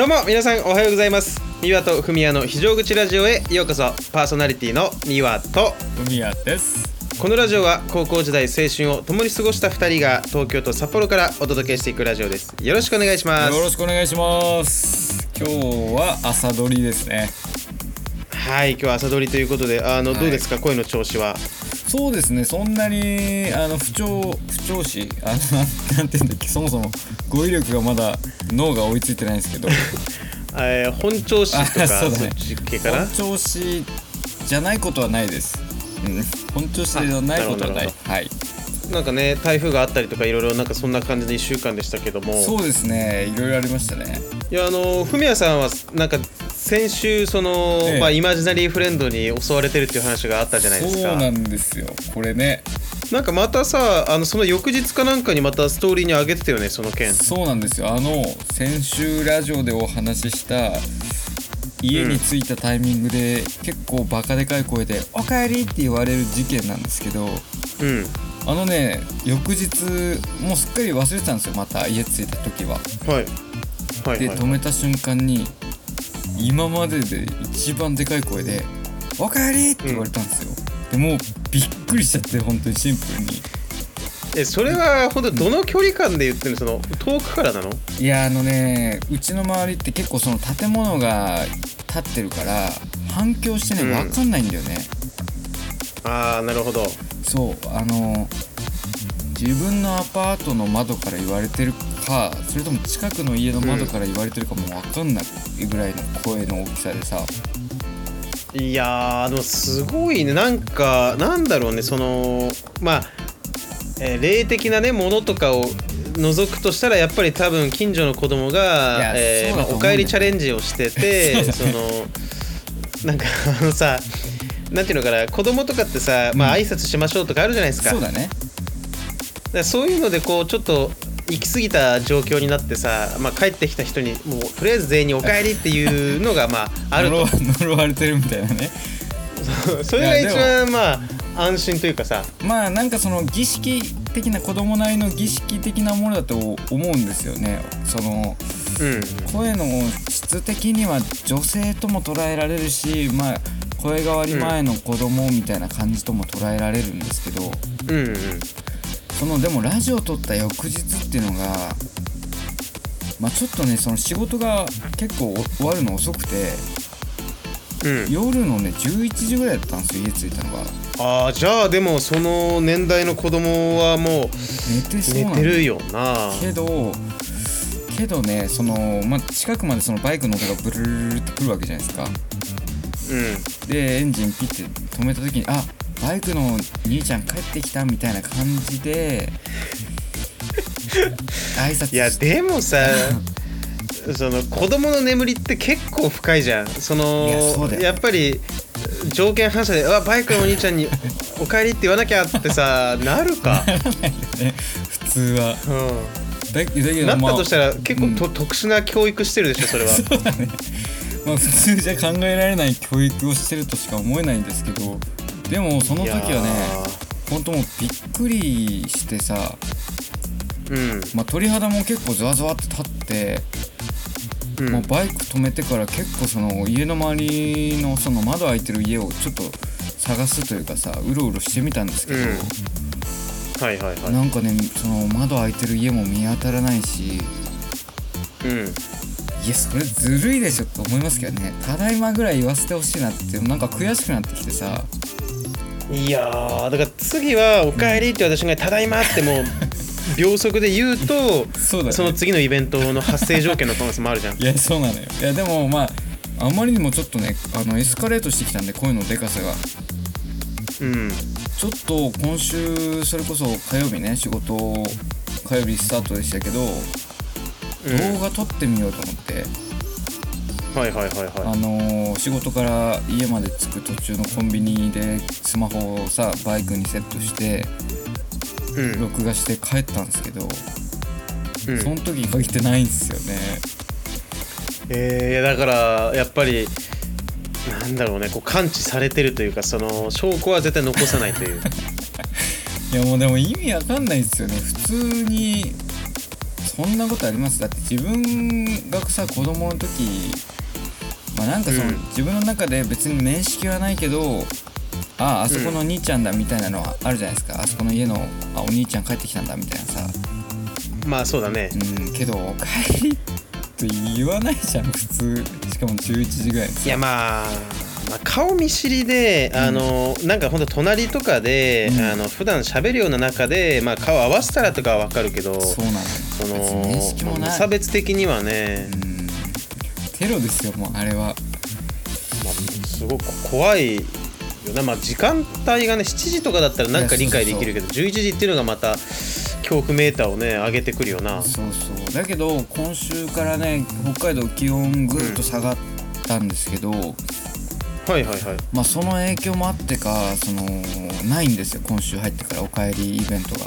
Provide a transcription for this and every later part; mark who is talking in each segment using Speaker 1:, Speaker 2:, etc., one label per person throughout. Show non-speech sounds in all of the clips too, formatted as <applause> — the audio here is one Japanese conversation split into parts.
Speaker 1: どうも皆さんおはようございます。三輪とふみやの非常口ラジオへようこそ。パーソナリティの三輪と。
Speaker 2: 海谷です。
Speaker 1: このラジオは高校時代青春を共に過ごした2人が東京と札幌からお届けしていくラジオです。よろしくお願いします。
Speaker 2: よろしくお願いします。今日は朝撮りですね。
Speaker 1: はい今日は朝撮りということであの、
Speaker 2: はい。
Speaker 1: どうですか？声の調子は
Speaker 2: そうですね。そんなにあの不調不調子あの <laughs> なんていうんだっけそもそも語彙力がまだ脳が追いついてないんですけど。<laughs>
Speaker 1: えー本調子とか
Speaker 2: あそうだね。本調子じゃないことはないです。うん。本調子ではないことはない。はい。
Speaker 1: なんかね台風があったりとかいろいろなんかそんな感じの1週間でしたけども。
Speaker 2: そうですね。いろいろありましたね。
Speaker 1: いやあのふみやさんはなんか先週その、
Speaker 2: ええ。
Speaker 1: まあ、イマジナリーフレンドに襲われてるっていう話があったじゃないですか。
Speaker 2: そうなんですよ。これね。
Speaker 1: なんかまたさあのその翌日かなんかにまたストーリーに上げてたよねその件。
Speaker 2: そうなんですよ。あの先週ラジオでお話しした家に着いたタイミングで、結構バカでかい声で「おかえり!」って言われる事件なんですけど
Speaker 1: うん。
Speaker 2: あのね翌日もうすっかり忘れてたんですよまた家着いた時は。
Speaker 1: はい。はい
Speaker 2: で
Speaker 1: はい。
Speaker 2: 止めた瞬間に今までで一番でかい声で「おかえり!」って言われたんですよ。でもうびっくりしちゃって本当にシンプルに。
Speaker 1: えそれは本当どの距離感で言ってるの？その遠くからなの？
Speaker 2: いやあのねうちの周りって結構その建物が建ってるから反響してね
Speaker 1: うん
Speaker 2: 分かんないんだよね、
Speaker 1: ああなるほど
Speaker 2: そうあの自分のアパートの窓から言われてるかそれとも近くの家の窓から言われてるかも分かんないぐらいの声の大きさでさ、
Speaker 1: いやーでもすごいね。なんかなんだろうね。そのまあ、えー霊的なねものとかを除くとしたらやっぱり多分近所の子供
Speaker 2: い
Speaker 1: が
Speaker 2: や
Speaker 1: えーまあ、
Speaker 2: そうだと思うんだよ
Speaker 1: おかえりチャレンジをしてて <laughs> そのなんかあのさなんていうのかな子供とかってさ、まあ挨拶しましょうとかあるじゃないですか,、
Speaker 2: そうだね。
Speaker 1: だからそういうのでこうちょっと行き過ぎた状況になってさ、まあ、帰ってきた人にもうとりあえず全員に「おかえり」っていうのがまあ <laughs> あると。
Speaker 2: 呪われてるみたいなね。
Speaker 1: それが一番まあ安心というかさ。
Speaker 2: まあなんかその儀式的な子供なりの儀式的なものだと思うんですよね。その
Speaker 1: うん。
Speaker 2: 声の質的には女性とも捉えられるしまあ声変わり前の子供みたいな感じとも捉えられるんですけど、
Speaker 1: うんうん
Speaker 2: そのでもラジオ撮った翌日っていうのがまあちょっとねその仕事が結構終わるの遅くて
Speaker 1: うん。
Speaker 2: 夜のね11時ぐらいだったんですよ家着いたのが。
Speaker 1: ああじゃあでもその年代の子供はもう
Speaker 2: 寝てそう
Speaker 1: 寝てるよな。
Speaker 2: けどけどねその、まあ、近くまでそのバイクの音がブルルルルってくるわけじゃないですか。
Speaker 1: うん。
Speaker 2: でエンジンピッて止めた時にあバイクの兄ちゃん帰ってきたみたいな感じで挨拶
Speaker 1: いやでもさ <laughs> その子供の眠りって結構深いじゃん。その
Speaker 2: いや
Speaker 1: っぱり条件反射で「うわバイクのお兄ちゃんに <laughs> お帰り」って言わなきゃってさなるか、<laughs>
Speaker 2: ね。普通は。
Speaker 1: う
Speaker 2: だだけど
Speaker 1: ん、なった
Speaker 2: まあ
Speaker 1: としたら結構
Speaker 2: うん。
Speaker 1: と、特殊な教育してるでしょそれは。
Speaker 2: そうだね。まあ普通じゃ考えられない教育をしてるとしか思えないんですけどでもその時はね
Speaker 1: いや
Speaker 2: 本当もうびっくりしてさ、
Speaker 1: ーうん。
Speaker 2: まあ、鳥肌も結構ざわざわって立って、
Speaker 1: うん。
Speaker 2: もうバイク止めてから結構その家の周りのその窓開いてる家をちょっと探すというかさうろうろしてみたんですけど、
Speaker 1: うん。はいはいはい。
Speaker 2: なんかねその窓開いてる家も見当たらないし
Speaker 1: うん。
Speaker 2: いやそれずるいでしょと思いますけどね。ただいまぐらい言わせてほしいなってなんか悔しくなってきてさ
Speaker 1: いやーだから次は「おかえり」って私が「ただいま」ってもう <laughs> 秒速で言うと
Speaker 2: そうだね。
Speaker 1: その次のイベントの発生条件の可能性もあるじゃん。
Speaker 2: いやそうなのよ。いやでもまああまりにもちょっとねあのエスカレートしてきたんで声のでかさが。
Speaker 1: うん。
Speaker 2: ちょっと今週それこそ火曜日ね仕事火曜日スタートでしたけど、
Speaker 1: うん。
Speaker 2: 動画撮ってみようと思って、
Speaker 1: はいはいはいは
Speaker 2: あのー仕事から家まで着く途中のコンビニでスマホをさバイクにセットして
Speaker 1: いうん。
Speaker 2: 録画して帰ったんですけど、
Speaker 1: うん。
Speaker 2: その時に限ってないんですよね。
Speaker 1: えーいやだからやっぱりなんだろうねこう感知されてるというかその証拠は絶対残さないという。<laughs>
Speaker 2: いやもうでも意味わかんないですよね。普通にそんなことあります？だって自分がさ子供の時まあなんかその、
Speaker 1: うん。
Speaker 2: 自分の中で別に面識はないけどあああそこのお兄ちゃんだみたいなのはあるじゃないですか、あそこの家のあお兄ちゃん帰ってきたんだみたいなさ。
Speaker 1: まあそうだね。
Speaker 2: うん。けどおかえりって言わないじゃん普通。しかも11時ぐらい。
Speaker 1: いやまあまあ、顔見知りで、あのなんかほんと隣とかで、
Speaker 2: うん。
Speaker 1: あの普段喋るような中で、まあ、顔合わせたらとかは分かるけど
Speaker 2: そうなのよ。
Speaker 1: その無差別的にはね、
Speaker 2: うんテロですよもうあれは。
Speaker 1: まあ、すごく怖いよな、まあ、時間帯がね7時とかだったらなんか理解できるけど11時っていうのがまた恐怖メーターをね上げてくるよな。
Speaker 2: そうそう。だけど今週からね北海道気温ぐっと下がったんですけど、
Speaker 1: はいはいはい。
Speaker 2: まあその影響もあってかそのないんですよ。今週入ってからお帰りイベントが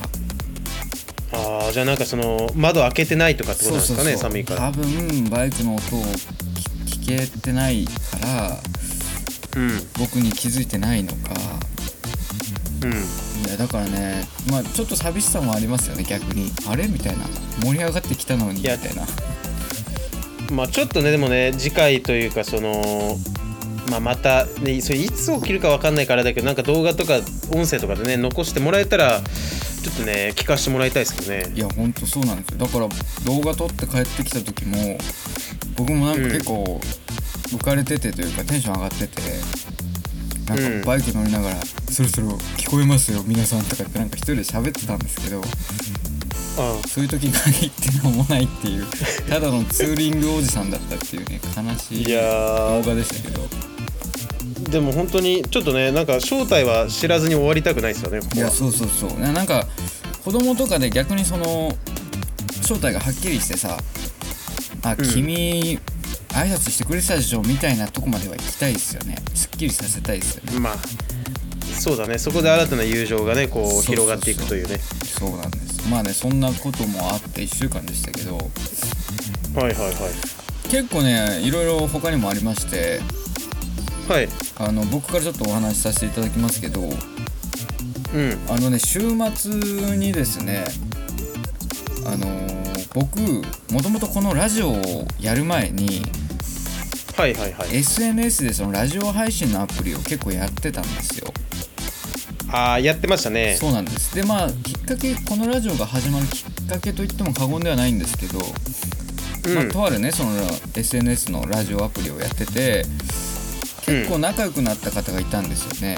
Speaker 1: ああじゃあなんかその窓開けてないとかってことなんですかね寒いから。
Speaker 2: 多分バイクの音を聞聞けてないから
Speaker 1: うん
Speaker 2: 僕に気づいてないのか。
Speaker 1: うん。
Speaker 2: いやだからねまあちょっと寂しさもありますよね逆に。あれ？みたいな。盛り上がってきたのにみたいな。<laughs>
Speaker 1: まあちょっとねでもね次回というかそのまあまた、ね、それいつ起きるか分かんないからだけどなんか動画とか音声とかでね残してもらえたらちょっとね聞かせてもらいたいですけどね。
Speaker 2: いやほんとそうなんですよ。だから動画撮って帰ってきた時も僕もなんか結構浮かれててというかテンション上がっててなん
Speaker 1: うん。
Speaker 2: かバイク乗りながら「そろそろ聞こえますよ皆さん」とかってなんか一人で喋ってたんですけど
Speaker 1: あ
Speaker 2: そういう時に限ってなんもないっていうただのツーリングおじさんだったっていうね悲しい動画でしたけど
Speaker 1: でも本当にちょっとねなんか正体は知らずに終わりたくないですよねここは。
Speaker 2: いやそうそうそう。ななんか子供とかで逆にその正体がはっきりしてさ「あ
Speaker 1: うん。
Speaker 2: 君挨拶してくれてたでしょ」みたいなとこまでは行きたいですよね。すっきりさせたいですよね。
Speaker 1: まあそうだね。そこで新たな友情がねこ
Speaker 2: う
Speaker 1: 広がっていくというね。
Speaker 2: そうなんです。まあねそんなこともあって1週間でしたけど。
Speaker 1: はいはいはい。
Speaker 2: 結構ねいろいろ他にもありまして。
Speaker 1: はい
Speaker 2: あの僕からちょっとお話しさせていただきますけど
Speaker 1: うん。
Speaker 2: あのね週末にですねあのー僕もともとこのラジオをやる前に
Speaker 1: はいはいはい。
Speaker 2: SNS でそのラジオ配信のアプリを結構やってたんですよ。
Speaker 1: ああやってましたね。
Speaker 2: そうなんです。でまあきっかけこのラジオが始まるきっかけといっても過言ではないんですけど、
Speaker 1: うん。
Speaker 2: まあ、とあるねその SNS のラジオアプリをやってて結構仲良くなった方がいたんですよね、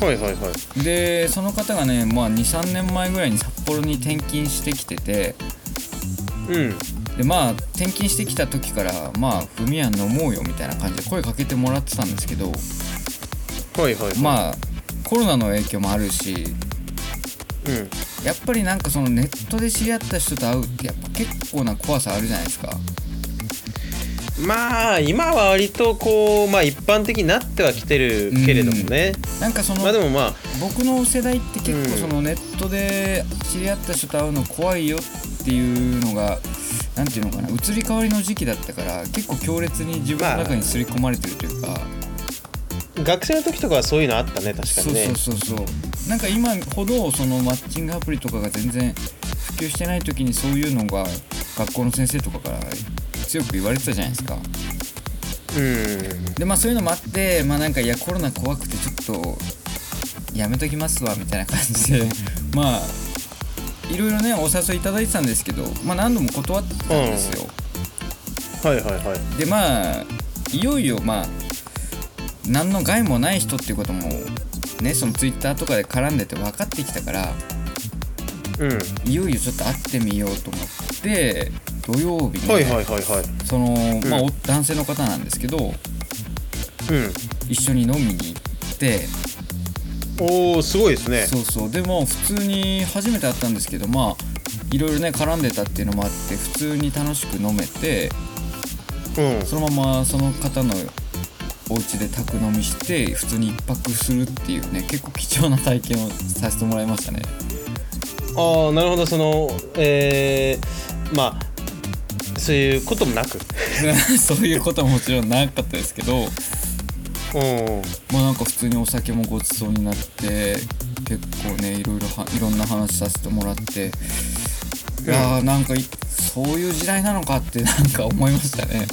Speaker 1: はいはいはい。
Speaker 2: でその方がね、まあ、23年前ぐらいに札幌に転勤してきてて。
Speaker 1: うん。
Speaker 2: でまあ転勤してきた時からまあ「ふみやん飲もうよ」みたいな感じで声かけてもらってたんですけど。
Speaker 1: はいはいはい。
Speaker 2: まあコロナの影響もあるし。
Speaker 1: うん。
Speaker 2: やっぱりなんかそのネットで知り合った人と会うってやっぱ結構な怖さあるじゃないですか
Speaker 1: まあ今は割とこうまあ一般的になってはきてるけれどもね、
Speaker 2: なんかその
Speaker 1: まあでもまあ
Speaker 2: 僕の世代って結構
Speaker 1: うん
Speaker 2: そのネットで知り合った人と会うの怖いよっていうのがなんていうのかな移り変わりの時期だったから結構強烈に自分の中に刷り込まれてるというか、
Speaker 1: 学生の時とかはそういうのあったね確か
Speaker 2: そう
Speaker 1: にね
Speaker 2: そうそうそう。なんか今ほどそのマッチングアプリとかが全然普及してない時にそういうのが学校の先生とかから強く言われてたじゃないですか。
Speaker 1: うん。
Speaker 2: でまあそういうのもあってまあなんかいやコロナ怖くてちょっとやめときますわみたいな感じで <laughs> まあいろいろねお誘いいただいてたんですけどまあ何度も断ってたんですよ、
Speaker 1: はいはいはい。
Speaker 2: でまあいよいよまあ何の害もない人っていうこともねそのツイッターとかで絡んでて分かってきたから
Speaker 1: うん。
Speaker 2: いよいよちょっと会ってみようと思って土曜日に、
Speaker 1: はいはいはいはい。
Speaker 2: その、まあ、
Speaker 1: うん
Speaker 2: お男性の方なんですけど
Speaker 1: うん。
Speaker 2: 一緒に飲みに行って
Speaker 1: おおすごいですね。
Speaker 2: そうそう。でも普通に初めて会ったんですけどまあいろいろね絡んでたっていうのもあって普通に楽しく飲めて
Speaker 1: うん。
Speaker 2: そのままその方のお家で宅飲みして普通に一泊するっていうね結構貴重な体験をさせてもらいましたね。
Speaker 1: ああなるほど。そのえー、まあそういうこともなく。<laughs>
Speaker 2: そういうことはもちろんなかったですけど
Speaker 1: うん。
Speaker 2: まあなんか普通にお酒もごちそうになって結構ねいろいろはいろんな話させてもらっていやーなんかいそういう時代なのかってなんか思いましたね。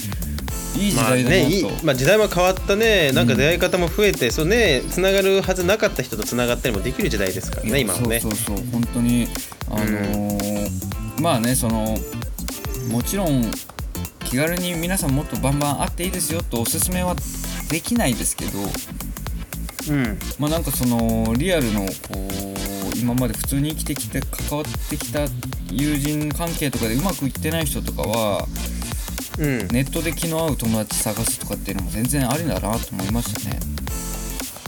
Speaker 2: いい時
Speaker 1: まあ
Speaker 2: 代だなと、
Speaker 1: ねいいまあ、時代も変わったね。なんか出会い方も増えて、そうねつながるはずなかった人とつながったりもできる時代ですからね今はね。
Speaker 2: そうそうそう。本当にあのーまあねそのもちろん気軽に皆さんもっとバンバン会っていいですよとおすすめはできないですけど
Speaker 1: うん。
Speaker 2: まあなんかそのリアルのこう今まで普通に生きてきて関わってきた友人関係とかでうまくいってない人とかは
Speaker 1: うん。
Speaker 2: ネットで気の合う友達探すとかっていうのも全然ありだなと思いましたね。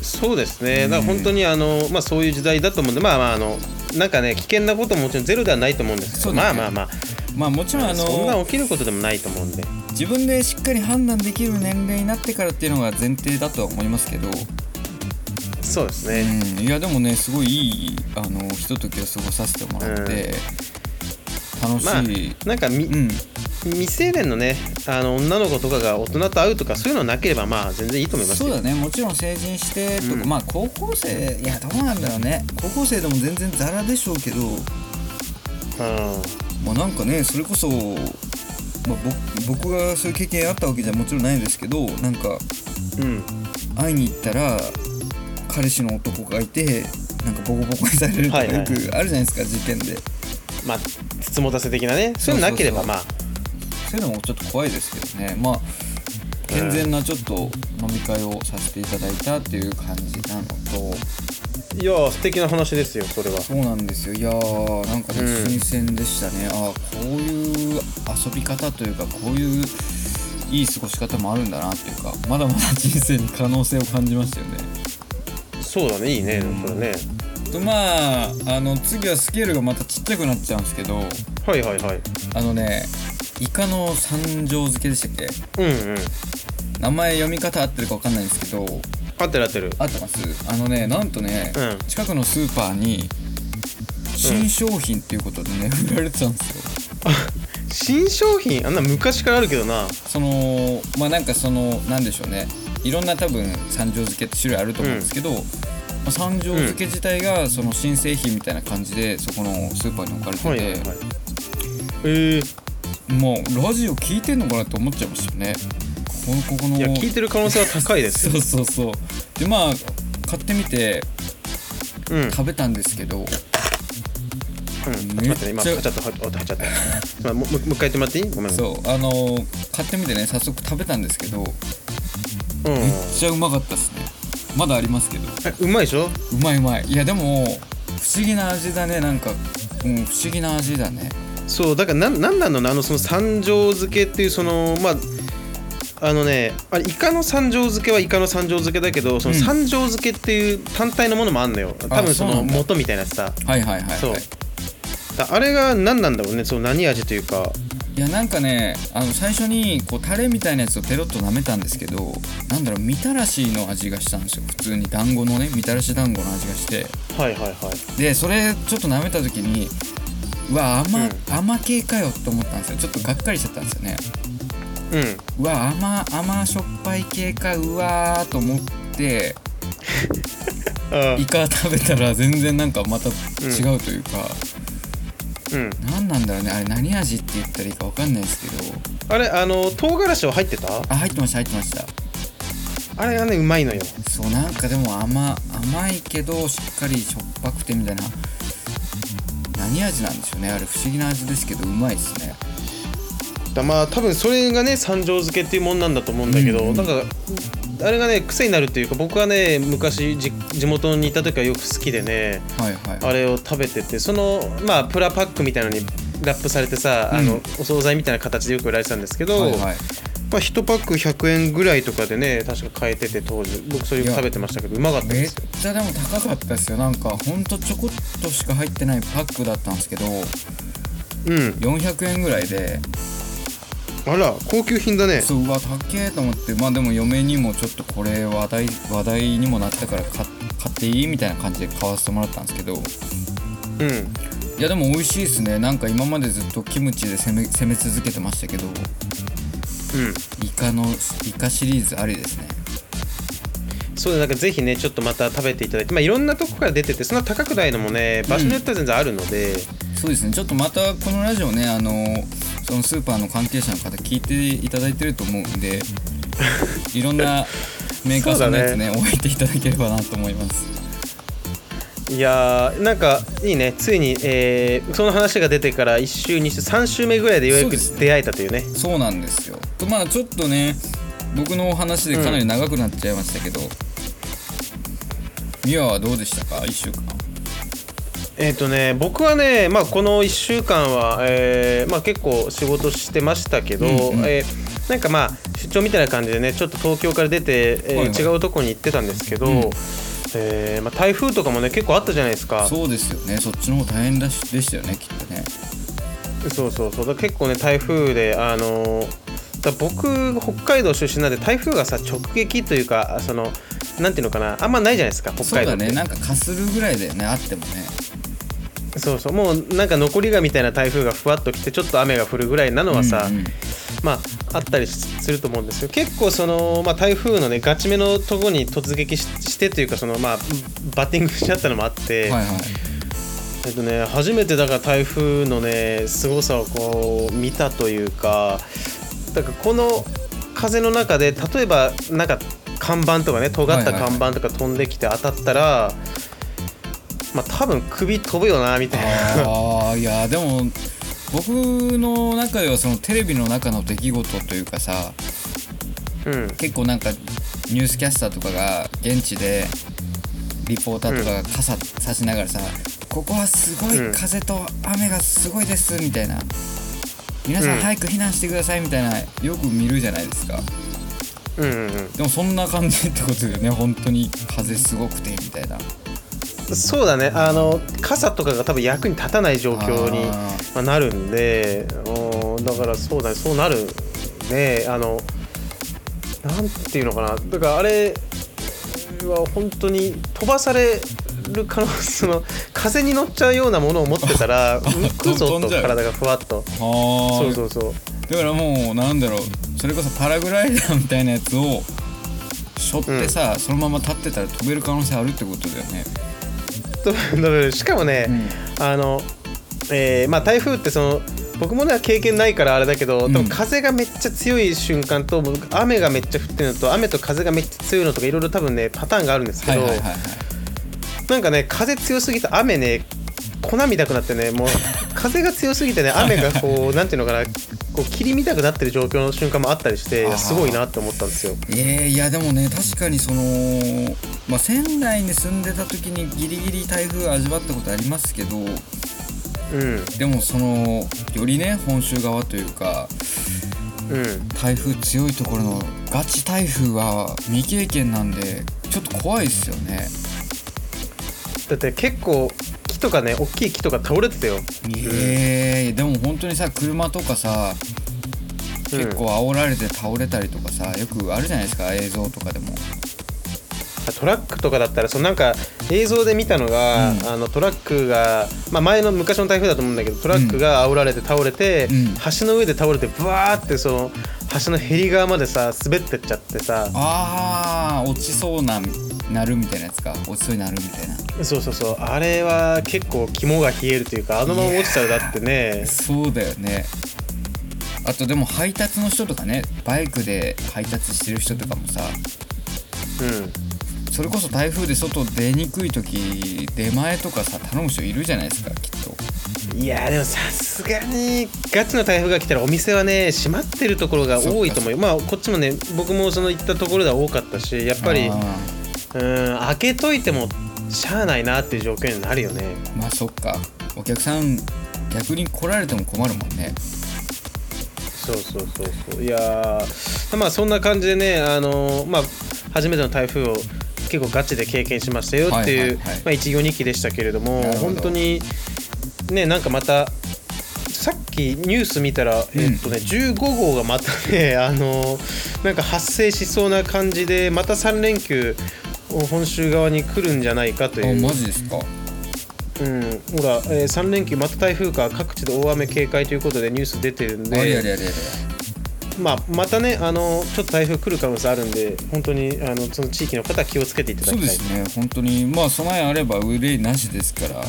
Speaker 1: そうですね、
Speaker 2: うん。
Speaker 1: だから本当にあの、まあ、そういう時代だと思うんで、まあまああの、なんかね、危険なことももちろんゼロではないと思うんですけど、
Speaker 2: ね。
Speaker 1: まあまあまあ、
Speaker 2: まあもちろんあ
Speaker 1: そんな
Speaker 2: の
Speaker 1: 起きることでもないと思うんで、
Speaker 2: 自分でしっかり判断できる年齢になってからっていうのが前提だとは思いますけど、
Speaker 1: そうですね、
Speaker 2: うん、いやでもねすごいいいあのひとときを過ごさせてもらって、楽しい、
Speaker 1: まあなんかみ、
Speaker 2: うん。
Speaker 1: 未成年のね、あの女の子とかが大人と会うとか、そういうのなければ、まあ全然いいと思いますよ。
Speaker 2: そうだね。もちろん成人してとか、
Speaker 1: うん。
Speaker 2: まあ高校生いやどうなんだろうね。高校生でも全然ザラでしょうけどまあなんかねそれこそ、まあ、僕僕がそういう経験あったわけじゃもちろんないですけどなんか
Speaker 1: うん、うん、
Speaker 2: 会いに行ったら彼氏の男がいてなんかボコボコにされるとかよくあるじゃないですか、事件で。
Speaker 1: まあ、つつもたせ的なね、そういうのなければ、まあ、
Speaker 2: そういうのもちょっと怖いですけどね。まあ健全なちょっと飲み会をさせていただいたっていう感じなのと
Speaker 1: いやー、素敵な話ですよ、それは。
Speaker 2: そうなんですよいやーなんかね、
Speaker 1: うん
Speaker 2: 新鮮でしたねああこういう遊び方というかこういういい過ごし方もあるんだなっていうかまだまだ人生に可能性を感じましたよね
Speaker 1: そうだね、いいね、それね。
Speaker 2: とまああの次はスケールがまたちっちゃくなっちゃうんですけど
Speaker 1: はいはいはい。
Speaker 2: あのねイカの三条漬けでしたっけ？
Speaker 1: うんうん。
Speaker 2: 名前読み方合ってるか分かんないんですけど
Speaker 1: 合ってる合ってる。
Speaker 2: 合ってます。あのねなんとね、
Speaker 1: うん。
Speaker 2: 近くのスーパーに新商品っていうことでね売られてたんですよ。<laughs>
Speaker 1: 新商品？あんな昔からあるけどな。
Speaker 2: そのまあなんかそのなんでしょうね。いろんな多分三条漬けって種類あると思うんですけど、まあ三条漬け自体がその新製品みたいな感じでそこのスーパーに置かれてて、
Speaker 1: はいはいはい。えー、
Speaker 2: もうラジオ聞いてんのかなって思っちゃいましたよねこのここの
Speaker 1: いや、聞いてる可能性は高いですよ。<laughs>
Speaker 2: そうそうそう。でまあ買ってみて
Speaker 1: うん。
Speaker 2: 食べたんですけど。
Speaker 1: っと待ってね、今、
Speaker 2: めっちゃ
Speaker 1: カチャッと音入っちゃった。まあ、もうもう一回言ってもらっていい？ごめん。
Speaker 2: そう。あのー買ってみてね早速食べたんですけど
Speaker 1: うん。
Speaker 2: めっちゃうまかったですね。まだありますけど。
Speaker 1: えうまいでしょ？
Speaker 2: うまいうまい。いやでも不思議な味だね。なんか、うん、不思議な味だね。
Speaker 1: そう、だからなん、なんなの？あの、その三条漬けっていう、その、まあ、あのね、あれイカの三条漬けはイカの三条漬けだけど、その
Speaker 2: うん
Speaker 1: 三条漬けっていう単体のものもあんのよ。多分その
Speaker 2: そうなんだ
Speaker 1: 元みたいなやつさ。
Speaker 2: はいはいはい、はい、
Speaker 1: そう。だあれが何なんだろうね、その何味というか。
Speaker 2: いやなんかねあの最初にこうタレみたいなやつをペロッと舐めたんですけどなんだろうみたらしの味がしたんですよ普通に団子のねみたらし団子の味がして
Speaker 1: はいはいはい。
Speaker 2: でそれちょっと舐めた時にうわ甘,、
Speaker 1: うん
Speaker 2: 甘系かよと思ったんですよちょっとがっかりしちゃったんですよね
Speaker 1: うん。
Speaker 2: うわ甘甘しょっぱい系かうわーと思って
Speaker 1: あ
Speaker 2: イカ食べたら全然なんかまた違うというか、
Speaker 1: うん。
Speaker 2: 何なんだろうねあれ何味って言ったらいいか分かんないですけど。
Speaker 1: あれ、あの、唐辛子は入ってた？
Speaker 2: あ入ってました入ってました。
Speaker 1: あれがね、うまいのよ。
Speaker 2: そうなんかでも甘甘いけどしっかりしょっぱくてみたいな。何味なんでしょうねあれ。不思議な味ですけどうまいですね
Speaker 1: だまあ多分それがね三条漬けっていうもんなんだと思うんだけど、
Speaker 2: うんうん。
Speaker 1: なんかあれがね癖になるっていうか僕はね昔じ地元にいた時はよく好きでね
Speaker 2: はいはい
Speaker 1: あれを食べててそのまあプラパックみたいのにラップされてさ、あ
Speaker 2: うん。
Speaker 1: のお惣菜みたいな形でよく売られてたんですけど、
Speaker 2: はいはい。
Speaker 1: まあ、1パック100円ぐらいとかでね確か買えてて当時。僕それよく食べてましたけどうまかった
Speaker 2: めっ
Speaker 1: ですよ。
Speaker 2: ちゃでも高かったですよ。なんかほんとちょこっとしか入ってないパックだったんですけど
Speaker 1: うん。
Speaker 2: 400円ぐらいで
Speaker 1: あら高級品だね。
Speaker 2: そううわ高えと思って。まあでも嫁にもちょっとこれ話題話題にもなったから買買っていいみたいな感じで買わせてもらったんですけど。
Speaker 1: うん。
Speaker 2: いやでも美味しいですね。なんか今までずっとキムチで攻め攻め続けてましたけど。
Speaker 1: うん。
Speaker 2: イカのイカシリーズありですね。
Speaker 1: そうでなんかぜひねちょっとまた食べていただいて。まあいろんなとこから出ててそんな高くないのもね場所によっては全然あるので、
Speaker 2: そうですね。ちょっとまたこのラジオねあのそのスーパーの関係者の方聞いていただいてると思うんで <laughs> いろんなメーカーさんのやつね置いていただければなと思います。
Speaker 1: いやーなんかいいね。ついに、えーその話が出てから1週2週3週目ぐらいでようやく出会えたというね。
Speaker 2: そうなんですよ。とまあちょっとね僕のお話でかなり長くなっちゃいましたけど、ミワはどうでしたか？1週間
Speaker 1: えっ、とね僕はね、まあ、この1週間は、えーまあ、結構仕事してましたけど、
Speaker 2: うんうん。
Speaker 1: えーなんかまあ出張みたいな感じでねちょっと東京から出て、えー
Speaker 2: はいはい。
Speaker 1: 違うとこに行ってたんですけど、
Speaker 2: うん。
Speaker 1: えーまあ、台風とかもね結構あったじゃないですか。
Speaker 2: そうですよね。そっちの方大変だしでしたよねきっとね。
Speaker 1: そうそうそう。だ結構ね台風であのーだ僕北海道出身なんで台風がさ直撃というかそのなんていうのかなあんまないじゃないですか北
Speaker 2: そう
Speaker 1: 海道って。
Speaker 2: だね。なんかかするぐらいだよねあってもね
Speaker 1: そうそう。もうなんか残りがみたいな台風がふわっと来てちょっと雨が降るぐらいなのはさ、
Speaker 2: うんうん。
Speaker 1: まああったりすると思うんですよ結構その、まあ、台風のねガチめのとこに突撃ししてというかそのまあバッティングしちゃったのもあって、
Speaker 2: はいはい。
Speaker 1: えっとね初めてだから台風のね凄さをこう見たというかだからこの風の中で例えばなんか看板とかね尖った
Speaker 2: はいはいはい。
Speaker 1: 看板とか飛んできて当たったら、まあ多分首飛ぶよなみたいな。
Speaker 2: ああいやでも僕の中ではそのテレビの中の出来事というかさ
Speaker 1: うん。
Speaker 2: 結構なんかニュースキャスターとかが現地でリポーターとかが傘差しながらさ、ここはすごい風と雨がすごいですみたいな。皆さん
Speaker 1: うん。
Speaker 2: 早く避難してくださいみたいなよく見るじゃないですか。
Speaker 1: うんうんうん。
Speaker 2: でもそんな感じってことだよね本当に風すごくてみたいな
Speaker 1: そうだね。あの傘とかが多分役に立たない状況になるんでうんだからそうだね。そうなるね。あのなんていうのかな。だからあれは本当に飛ばされる可能性その風に乗っちゃうようなものを持ってたら <laughs> 浮くぞと体がふわっと。そうそうそう。
Speaker 2: だからもうなんだろう。それこそパラグライダーみたいなやつを背負ってさ、そのまま立ってたら飛べる可能性あるってことだよね
Speaker 1: とだからしかもね、あの、えーまあ、台風ってその僕もね経験ないからあれだけど、
Speaker 2: うん。
Speaker 1: でも風がめっちゃ強い瞬間と雨がめっちゃ降ってるのと雨と風がめっちゃ強いのとかいろいろ多分ねパターンがあるんですけど、
Speaker 2: はいはいはいはい。
Speaker 1: なんかね風強すぎて雨ね粉みたくなってねもう風が強すぎてね雨がこうなんていうのかなこう霧みたくなってる状況の瞬間もあったりしてすごいなって思ったんですよ。
Speaker 2: えー、いやでもね確かにその、まあ、仙台に住んでた時にギリギリ台風味わったことありますけど
Speaker 1: うん。
Speaker 2: でもそのよりね本州側というか
Speaker 1: うん。
Speaker 2: 台風強いところのガチ台風は未経験なんでちょっと怖いっすよね。
Speaker 1: だって結構木とかね大きい木とか倒れてたよ。
Speaker 2: えー、でも本当にさ車とかさ
Speaker 1: うん。
Speaker 2: 結構煽られて倒れたりとかさよくあるじゃないですか映像とかでも。
Speaker 1: トラックとかだったらそのなんか映像で見たのが、
Speaker 2: うん。
Speaker 1: あのトラックが、まあ、前の昔の台風だと思うんだけどトラックが煽られて倒れて、
Speaker 2: うん。
Speaker 1: 橋の上で倒れてブワーってその橋のへり側までさ滑ってっちゃってさ。
Speaker 2: あー落ちそうななるみたいなやつか落ちそうになるみたいな。
Speaker 1: そうそうそう。あれは結構肝が冷えるというかあのまま落ちちゃうだってね。
Speaker 2: そうだよね。あとでも配達の人とかねバイクで配達してる人とかもさ
Speaker 1: うん。
Speaker 2: それこそ台風で外出にくい時出前とかさ頼む人いるじゃないですかきっと。
Speaker 1: いやでもさすがにガチの台風が来たらお店はね閉まってるところが多いと思うよ。まあこっちもね僕もその行ったところでは多かったしやっぱり
Speaker 2: あ
Speaker 1: うん開けといてもしゃあないなっていう状況になるよね。
Speaker 2: ーまあそっか。お客さん逆に来られても困るもんね。
Speaker 1: そうそうそうそう。いやーまあそんな感じでねあのーまあ初めての台風を結構ガチで経験しましたよっていう、まあ、一行二期でしたけれども本当にねなんかまたさっきニュース見たら、えっとね、15号がまたね、あのーなんか発生しそうな感じでまた3連休本州側に来るんじゃないかと
Speaker 2: あ
Speaker 1: いう。
Speaker 2: マジですか？
Speaker 1: うん、ほら、えー、3連休また台風か各地で大雨警戒ということでニュース出てるんで。
Speaker 2: ありゃりゃりゃり
Speaker 1: まあ、またねあのちょっと台風来る可能性あるんで本当にあのその地域の方は気をつけていただきたい。
Speaker 2: そうですね。本当にまあ備えあれば憂いなしですから。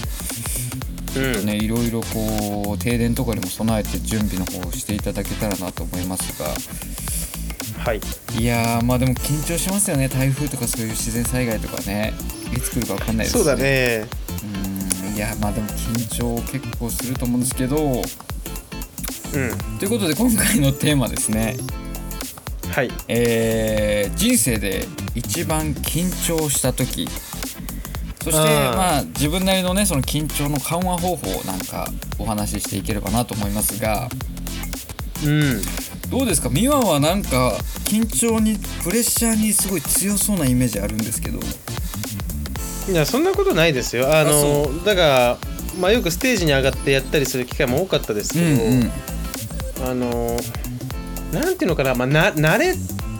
Speaker 2: ちょっとね、いろいろこう停電とかにも備えて準備の方をしていただけたらなと思いますが
Speaker 1: はい。
Speaker 2: いやーまあでも緊張しますよね。台風とかそういう自然災害とかね。いつ来るか分かんないです
Speaker 1: そうだね。
Speaker 2: うんいやまあでも緊張結構すると思うんですけど。
Speaker 1: うん。
Speaker 2: ということで今回のテーマですね。
Speaker 1: はい。
Speaker 2: えー人生で一番緊張した時。そしてまあ自分なりのねその緊張の緩和方法をなんかお話ししていければなと思いますが。
Speaker 1: うん
Speaker 2: どうですか？美和はなんか緊張にプレッシャーにすごい強そうなイメージあるんですけど。
Speaker 1: いやそんなことないですよ。あのだからまあよくステージに上がってやったりする機会も多かったですけど、
Speaker 2: うん
Speaker 1: あのなんていうのかな、まあ、な慣れ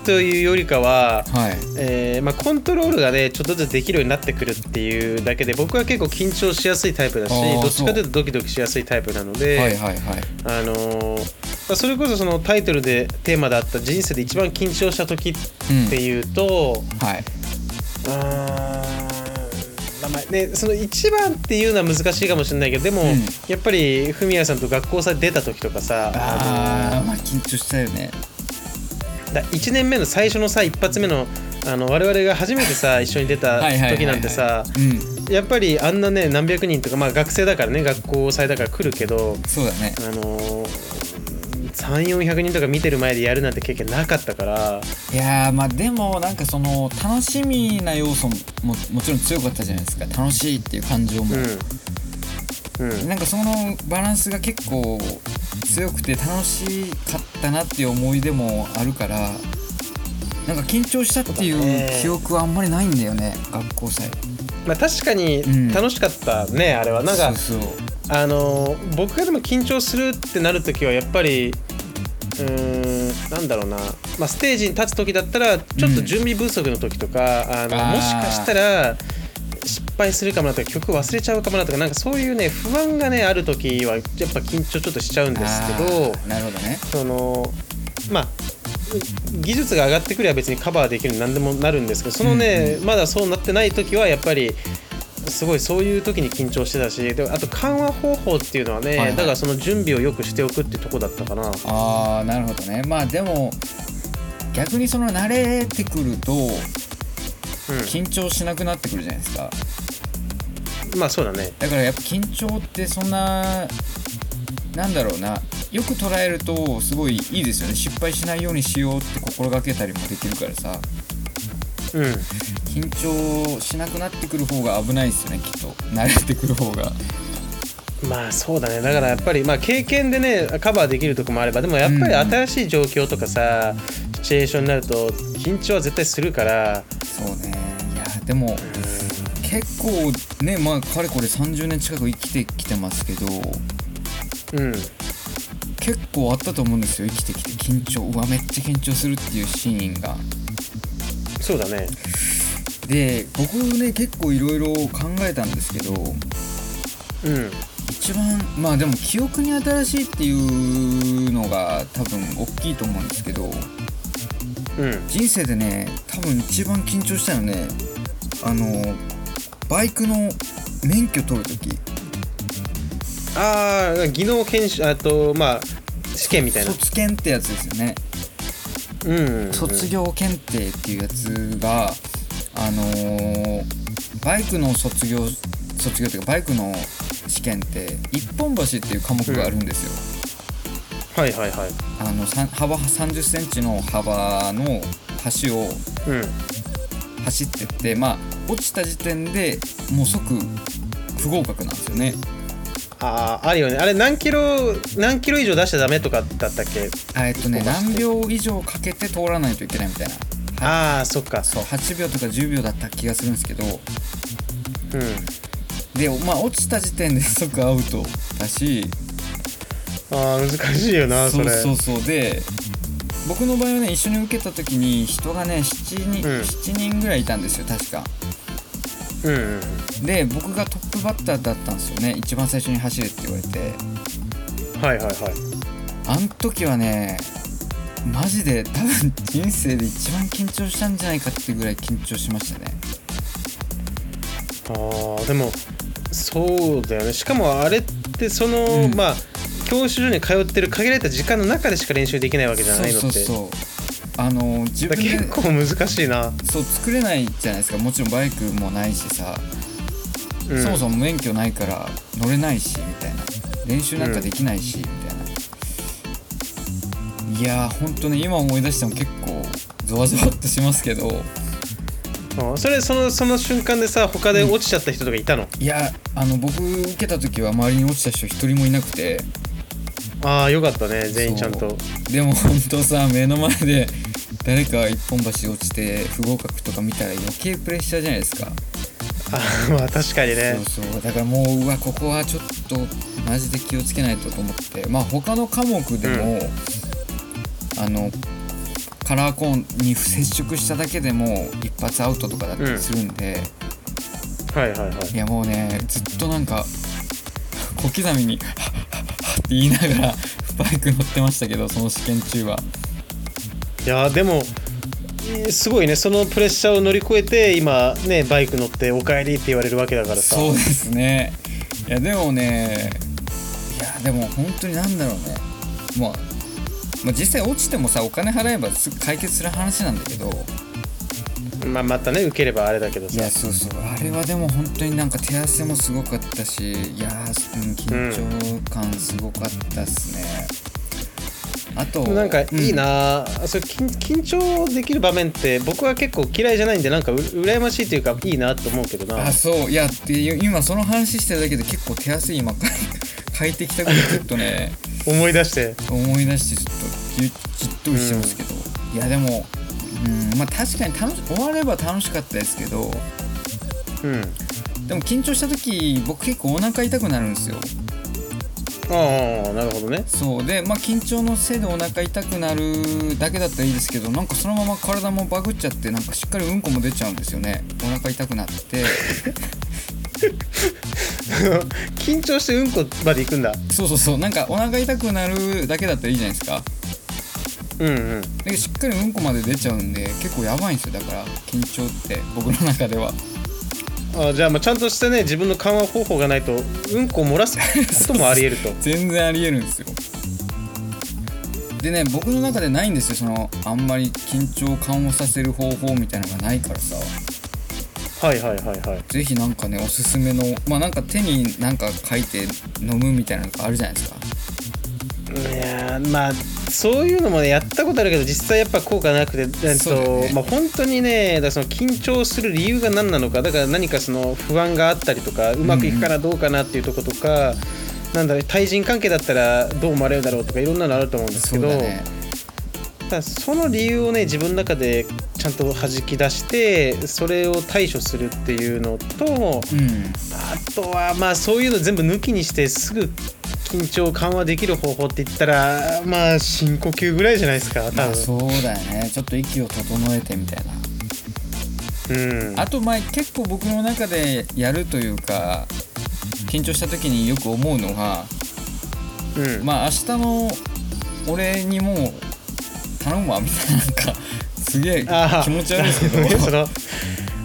Speaker 1: というよりかは、
Speaker 2: はい。
Speaker 1: えーまあ、コントロールがねちょっとずつできるようになってくるっていうだけで僕は結構緊張しやすいタイプだしどっちかというとドキドキしやすいタイプなので、
Speaker 2: はいはいはい。
Speaker 1: あのーまあそれこそそのタイトルでテーマであった人生で一番緊張した時っ
Speaker 2: うん。
Speaker 1: ていうと、
Speaker 2: はい。
Speaker 1: あーまあね、その一番っていうのは難しいかもしれないけどでも、
Speaker 2: うん。
Speaker 1: やっぱりフミヤさんと学校さ出た時とかさ
Speaker 2: あーまあ緊張したよね。
Speaker 1: だ1年目の最初のさ一発目のあの我々が初めてさ <laughs> 一緒に出た時なんてさ
Speaker 2: うん。
Speaker 1: やっぱりあんなね何百人とかまあ学生だからね学校祭だから来るけど
Speaker 2: そうだね。
Speaker 1: あの3400人とか見てる前でやるなんて経験なかったから。
Speaker 2: いやーまあでもなんかその楽しみな要素もももちろん強かったじゃないですか。楽しいっていう感情も、
Speaker 1: うん、うん、
Speaker 2: なんかそのバランスが結構強くて楽しかったなっていう思い出もあるからなんか緊張したってい
Speaker 1: そう
Speaker 2: 記憶はあんまりないんだよね学校祭。
Speaker 1: まあ確かに
Speaker 2: うん。
Speaker 1: 楽しかったね、あれは。なんかあの僕がでも緊張するってなるときはやっぱりうーんなんだろうな、まあ、ステージに立つ時だったらちょっと準備不足の時とか、あの
Speaker 2: あー。
Speaker 1: もしかしたら失敗するかもなとか曲忘れちゃうかもなとかなんかそういうね不安がねある時はやっぱ緊張ちょっとしちゃうんですけど
Speaker 2: なるほどね。
Speaker 1: そのまあ技術が上がってくれば別にカバーできる何でもなるんですけどそのね、まだそうなってない時はやっぱりすごいそういう時に緊張してたしであと緩和方法っていうのはね、
Speaker 2: はいはい。
Speaker 1: だからその準備をよくしておくってとこだったかな。
Speaker 2: ああなるほどね。まあでも逆にその慣れてくると緊張しなくなってくるじゃないですか。
Speaker 1: うんまあそうだね。
Speaker 2: だからやっぱ緊張ってそんななんだろうな。よく捉えるとすごいいいですよね。失敗しないようにしようって心がけたりもできるからさ。
Speaker 1: うん
Speaker 2: 緊張しなくなってくる方が危ないですよねきっと。慣れてくる方が。
Speaker 1: まあそうだね。だからやっぱりまあ経験でね。カバーできるとこもあればでもやっぱり新しい状況とかさ、シチュエーションになると緊張は絶対するから。
Speaker 2: そうね。いやでも結構ねまあかれこれ30年近く生きてきてますけど
Speaker 1: うん。
Speaker 2: 結構あったと思うんですよ。生きてきて緊張。うわめっちゃ緊張するっていうシーンが
Speaker 1: そうだね。
Speaker 2: で僕ね結構いろいろ考えたんですけど
Speaker 1: うん。
Speaker 2: 一番まあでも記憶に新しいっていうのが多分大きいと思うんですけど
Speaker 1: うん。
Speaker 2: 人生でね多分一番緊張したのね。あのバイクの免許取る時。
Speaker 1: ああ技能研修あとまあ試験みたいな。
Speaker 2: 卒検ってやつですよね卒業検定っていうやつがあのーバイクの卒業卒業っていうかバイクの試験って一本橋っていう科目があるんですよ、
Speaker 1: はいはいはい。
Speaker 2: あの幅3 0センチの幅の橋を
Speaker 1: うん。
Speaker 2: 走ってってまあ落ちた時点でもう即不合格なんですよね
Speaker 1: あああるよね。あれ何キロ何キロ以上出しちゃダメとかだったっけ？
Speaker 2: あえっとね何秒以上かけて通らないといけないみたいな。
Speaker 1: ああそっか。
Speaker 2: そう8秒とか10秒だった気がするんですけど。
Speaker 1: うん。
Speaker 2: でまあ落ちた時点で <laughs> 即アウトだし。
Speaker 1: ああ難しいよなそれ
Speaker 2: そうそうそう。で僕の場合はね一緒に受けた時に人がね 7, 人、
Speaker 1: うん。
Speaker 2: 7人ぐらいいたんですよ確か
Speaker 1: うんうん
Speaker 2: で僕がトップバッターだったんですよね。一番最初に走れって言われて。
Speaker 1: はいはいはい。
Speaker 2: あん時はねマジで多分人生で一番緊張したんじゃないかってぐらい緊張しましたね。
Speaker 1: あーでもそうだよね。しかもあれってその、
Speaker 2: うん。
Speaker 1: まあ教習所に通ってる限られた時間の中でしか練習できないわけじゃないのって。
Speaker 2: そうそうそうあの自
Speaker 1: だ
Speaker 2: 分で
Speaker 1: 結構難しいな、
Speaker 2: そう作れないじゃないですか。もちろんバイクもないしさ、
Speaker 1: うん、
Speaker 2: そもそも免許ないから乗れないしみたいな。練習なんかできないし、みたいな。いやーほんとね今思い出しても結構ゾワゾワっとしますけど。
Speaker 1: うんそれそのその瞬間でさ他で落ちちゃった人とかいたの、
Speaker 2: いやあの僕受けた時は周りに落ちた人一人もいなくて。
Speaker 1: ああよかったね全員ちゃんと。
Speaker 2: でもほんとさ目の前で誰か一本橋落ちて不合格とか見たら余計プレッシャーじゃないですか。
Speaker 1: あ <laughs> ーまあ確かにね。
Speaker 2: そうそう。だからもううわここはちょっとマジで気をつけないとと思って。まあ他の科目でも、あのカラーコーンに接触しただけでも一発アウトとかだったりするんで、
Speaker 1: はいはいはい。
Speaker 2: いやもうねずっとなんか小刻みに「<laughs> はっはっはっ」って言いながらバイク乗ってましたけどその試験中は。い
Speaker 1: やーでもえーすごいね。そのプレッシャーを乗り越えて今ねバイク乗って「おかえり」って言われるわけだからさ。
Speaker 2: そうですね。いやでもねいやでも本当になんだろうね。まあまあ、実際落ちてもさお金払えばすぐ解決する話なんだけど。
Speaker 1: まあ、またね受ければあれだけどさ。
Speaker 2: いやそうそう。あれはでも本当になんか手汗もすごかったしいやー、うん、緊張感すごかったっすね、あと
Speaker 1: なんかいい
Speaker 2: うん。
Speaker 1: な、それ緊緊張できる場面って僕は結構嫌いじゃないんでなんかう羨ましいというかいいなと思うけどな。
Speaker 2: あそう。いや今その話してるだけで結構手汗今かい <laughs> てきたぐらいちょっとね。<laughs>
Speaker 1: 思い出して。
Speaker 2: 思い出してちょっとじじっとりしてますけど、いやでもうんまあ確かに楽し終われば楽しかったですけど。
Speaker 1: うん。
Speaker 2: でも緊張した時僕結構お腹痛くなるんですよ
Speaker 1: ああなるほどね。
Speaker 2: そう。でまあ緊張のせいでお腹痛くなるだけだったらいいですけどなんかそのまま体もバグっちゃってなんかしっかりうんこも出ちゃうんですよね。お腹痛くなって。<laughs>
Speaker 1: 緊張してうんこまで行くんだ。
Speaker 2: そうそうそう。なんかお腹痛くなるだけだったらいいじゃないですか。
Speaker 1: うんうん。
Speaker 2: でしっかりうんこまで出ちゃうんで結構やばいんですよ。だから緊張って僕の中では
Speaker 1: あじゃあまあちゃんとしてね自分の緩和方法がないとうんこを漏らすこともありえると。<laughs>
Speaker 2: 全然ありえるんですよ。でね僕の中でないんですよそのあんまり緊張を緩和させる方法みたいなのがないからさ。
Speaker 1: はいはいはいはい。
Speaker 2: ぜひなんかねおすすめのまあなんか手になんか書いて飲むみたいなのがあるじゃないですか。
Speaker 1: いやーまあそういうのもねやったことあるけど実際やっぱ効果なくて、えっとまあ本当にねだその緊張する理由が何なのかだから何かその不安があったりとかうまくいくかなどうかなっていうとことか、なんだろう対人関係だったらどう思われるだろうとかいろんなのあると思うんですけど
Speaker 2: だ
Speaker 1: その理由をね自分の中でちゃんと弾き出してそれを対処するっていうのと
Speaker 2: うん。
Speaker 1: あとはまあそういうの全部抜きにしてすぐ緊張を緩和できる方法って言ったらまあ深呼吸ぐらいじゃないですか多
Speaker 2: まあ
Speaker 1: 分、
Speaker 2: そうだよね。ちょっと息を整えてみたいな。
Speaker 1: うん。
Speaker 2: あとまあ結構僕の中でやるというか緊張した時によく思うのが
Speaker 1: うん。
Speaker 2: まあ明日の俺にもう頼むわみたいななんかすげえ気持ち悪いですけど。<laughs>
Speaker 1: その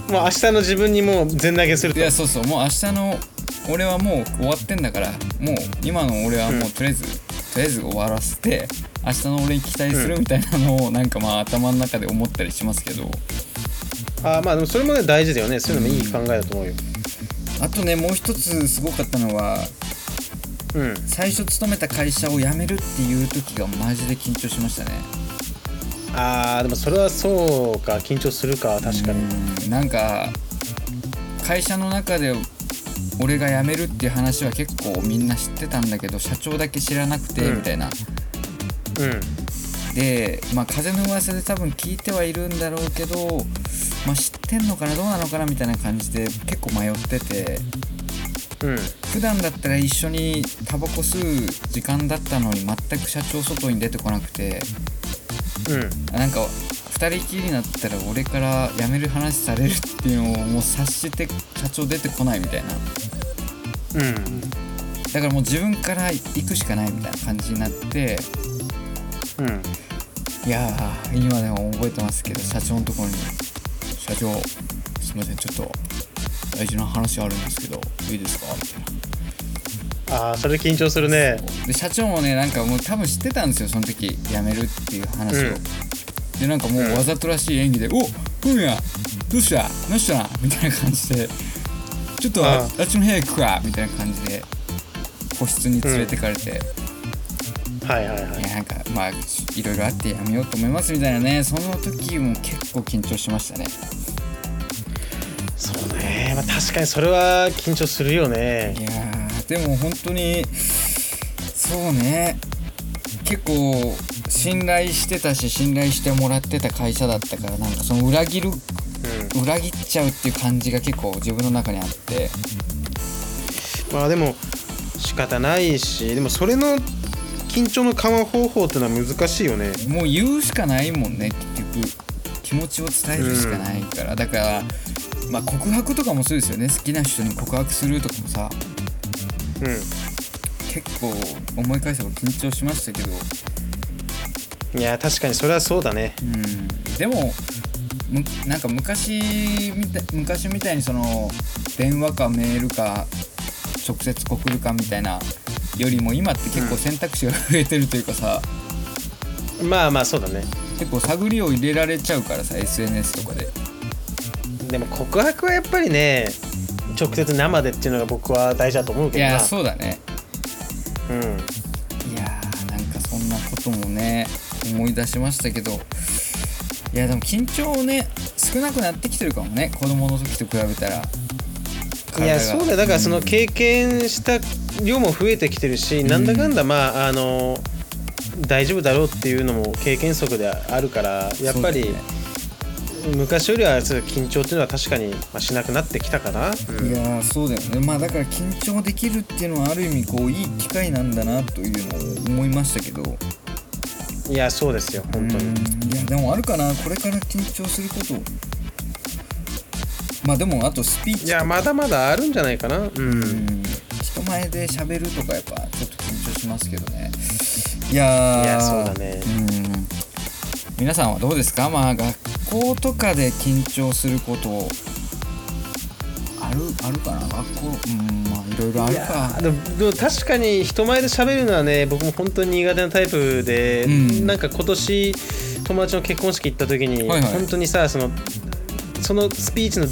Speaker 1: もう明日の自分にもう全投げすると。
Speaker 2: いやそうそう。もう明日の俺はもう終わってんだからもう今の俺はもうとりあえず、とりあえず終わらせて明日の俺に期待するみたいなのをなんかまあ頭の中で思ったりしますけど。
Speaker 1: あまあでもそれもね大事だよね。そういうのもいい考えだと思うよ。
Speaker 2: あとねもう一つすごかったのは
Speaker 1: うん。
Speaker 2: 最初勤めた会社を辞めるっていう時がマジで緊張しましたね。
Speaker 1: あーでもそれはそうか。緊張するか確かに。
Speaker 2: うん。なんか会社の中で俺が辞めるっていう話は結構みんな知ってたんだけど社長だけ知らなくて
Speaker 1: うん。
Speaker 2: みたいな、
Speaker 1: うん。
Speaker 2: でまあ風の噂で多分聞いてはいるんだろうけど、まあ、知ってんのかなどうなのかなみたいな感じで結構迷ってて。
Speaker 1: うん。
Speaker 2: 普段だったら一緒にタバコ吸う時間だったのに全く社長外に出てこなくて。
Speaker 1: うん。
Speaker 2: なんか2人きりになったら俺から辞める話されるっていうのをもう察して社長出てこないみたいな。
Speaker 1: うん。
Speaker 2: だからもう自分から行くしかないみたいな感じになって。
Speaker 1: うん。
Speaker 2: いやー今でも覚えてますけど社長のところに「社長すいませんちょっと大事な話あるんですけどいいですか？みたいな
Speaker 1: ああそれ緊張するね。
Speaker 2: で社長もねなんかもう多分知ってたんですよその時辞めるっていう話を、
Speaker 1: うん
Speaker 2: でなんかもうわざとらしい演技で「おふみやどうした？どうした?」みたいな感じで「ちょっとあっちの部屋行くか」みたいな感じで個室に連れてかれて、
Speaker 1: はいはいはい。
Speaker 2: いやなんかまあいろいろあってやめようと思いますみたいなね。その時も結構緊張しましたね。
Speaker 1: そうね、まあ、確かにそれは緊張するよね。
Speaker 2: いやーでも本当にそうね。結構信頼してたし信頼してもらってた会社だったからなんかその裏切る
Speaker 1: う
Speaker 2: 裏切っちゃうっていう感じが結構自分の中にあって。
Speaker 1: んまあでも仕方ないしでもそれの緊張の緩和方法っていうのは難しいよね。
Speaker 2: もう言うしかないもんね結局気持ちを伝えるしかないから、だからまあ告白とかもそうですよね。好きな人に告白するとかもさ。
Speaker 1: うん。
Speaker 2: 結構思い返せば緊張しましたけど
Speaker 1: いや確かにそれはそうだね。
Speaker 2: うん。でもむなんか昔みたい昔みたいにその電話かメールか直接送るかみたいなよりも今って結構選択肢が増えてるというかさ、
Speaker 1: まあまあそうだね。
Speaker 2: 結構探りを入れられちゃうからさ SNS とかで。
Speaker 1: でも告白はやっぱりね直接生でっていうのが僕は大事だと思う
Speaker 2: い
Speaker 1: けどな。
Speaker 2: やそうだね。
Speaker 1: うん
Speaker 2: 思い出しましたけどいやでも緊張ね少なくなってきてるかもね子供の時と比べたら。
Speaker 1: いやそうだよだからその
Speaker 2: うん。
Speaker 1: 経験した量も増えてきてるし、なんだかんだまああの大丈夫だろうっていうのも経験則であるからやっぱり、昔よりは緊張っていうのは確かにまあしなくなってきたかな、うん。
Speaker 2: いやーそうだよね。まあだから緊張できるっていうのはある意味こういい機会なんだなというのを思いましたけど
Speaker 1: いやそうですよ本当に、
Speaker 2: うん。いやでもあるかなこれから緊張すること。まあでもあとスピーチ
Speaker 1: いやまだまだあるんじゃないかな。うん、
Speaker 2: うん人前で喋るとかやっぱちょっと緊張しますけどね。いやー。
Speaker 1: いやそうだね。
Speaker 2: うん。皆さんはどうですか？まあ学校とかで緊張すること。あるあるかな？学校うん。まあいろいろあるか。
Speaker 1: でもでも確かに人前で喋るのはね僕も本当に苦手なタイプで、
Speaker 2: うん。
Speaker 1: なんか今年友達の結婚式行った時に、
Speaker 2: はいはい。
Speaker 1: 本当にさそのそのスピーチの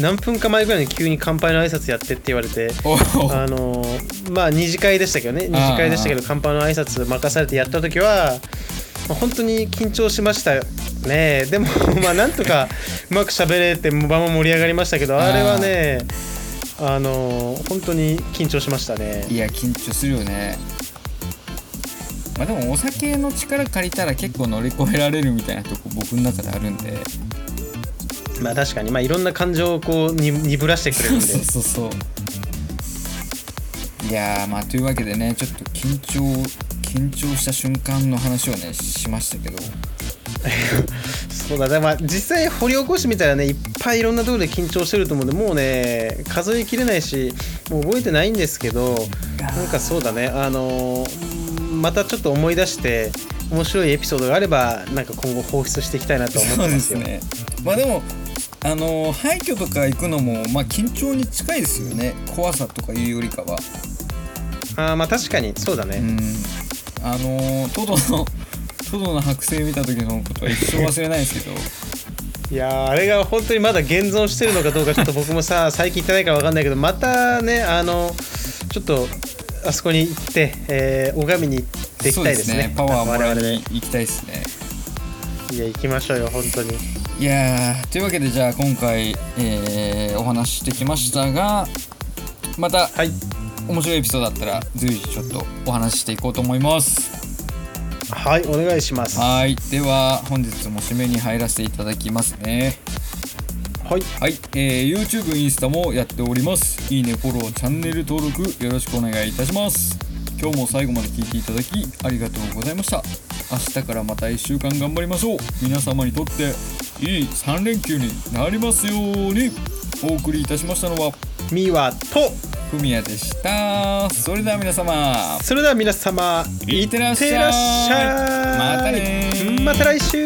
Speaker 1: 何分か前ぐらいに急に乾杯の挨拶やってって言われて
Speaker 2: お
Speaker 1: あのまあ二次会でしたけどね。二次会でしたけど乾杯の挨拶任されてやった時は、まあ、本当に緊張しましたね。でもまあなんとかうまく喋れて場も盛り上がりましたけどあれはねあの本当に緊張しましたね。
Speaker 2: いや緊張するよね。まあでもお酒の力借りたら結構乗り越えられるみたいなとこ僕の中であるんで。
Speaker 1: まあ確かに。まあいろんな感情をこうに鈍らしてくれるんで。
Speaker 2: そうそうそう。いやーまあというわけでねちょっと緊張緊張した瞬間の話をねしましたけど <laughs>
Speaker 1: そうだね。まあ実際掘り起こしてみたらねいっぱいいろんなところで緊張してると思うんでもうね数えきれないしもう覚えてないんですけどなんかそうだね。あのーまたちょっと思い出して面白いエピソードがあればなんか今後放出していきたいなと思って
Speaker 2: そうで
Speaker 1: ますよ。
Speaker 2: すね。まあでもあの廃墟とか行くのもまあ緊張に近いですよね。怖さとかいうよりかは。
Speaker 1: あーまあ確かに。そうだね。
Speaker 2: うん。あのトドのトドの剥製見た時のことは一生忘れないですけど。
Speaker 1: いやーあれが本当にまだ現存してるのかどうかちょっと僕もさ <laughs> 最近行ってないから分かんないけどまたねあのちょっとあそこに行って、えー、拝みに行っていきたいですね。
Speaker 2: そうパワーもらいに行きたいですね。
Speaker 1: いや行きましょうよ本当に。
Speaker 2: いやーというわけでじゃあ今回、えーお話ししてきましたがまた
Speaker 1: はい。
Speaker 2: 面白いエピソードだったら随時ちょっとお話ししていこうと思います
Speaker 1: はいお願いします。は
Speaker 2: はいでは本日も締めに入らせていただきますね
Speaker 1: い
Speaker 2: はい、えー YouTube、インスタもやっております。いいね、フォロー、チャンネル登録よろしくお願いいたします。今日も最後まで聞いていただきありがとうございました。明日からまた1週間頑張りましょう。皆様にとっていい3連休になりますように。お送りいたしましたのは
Speaker 1: ミワと
Speaker 2: ふみやでした。それでは皆様、
Speaker 1: それでは皆様いってらっしゃい。
Speaker 2: またねー。
Speaker 1: また来週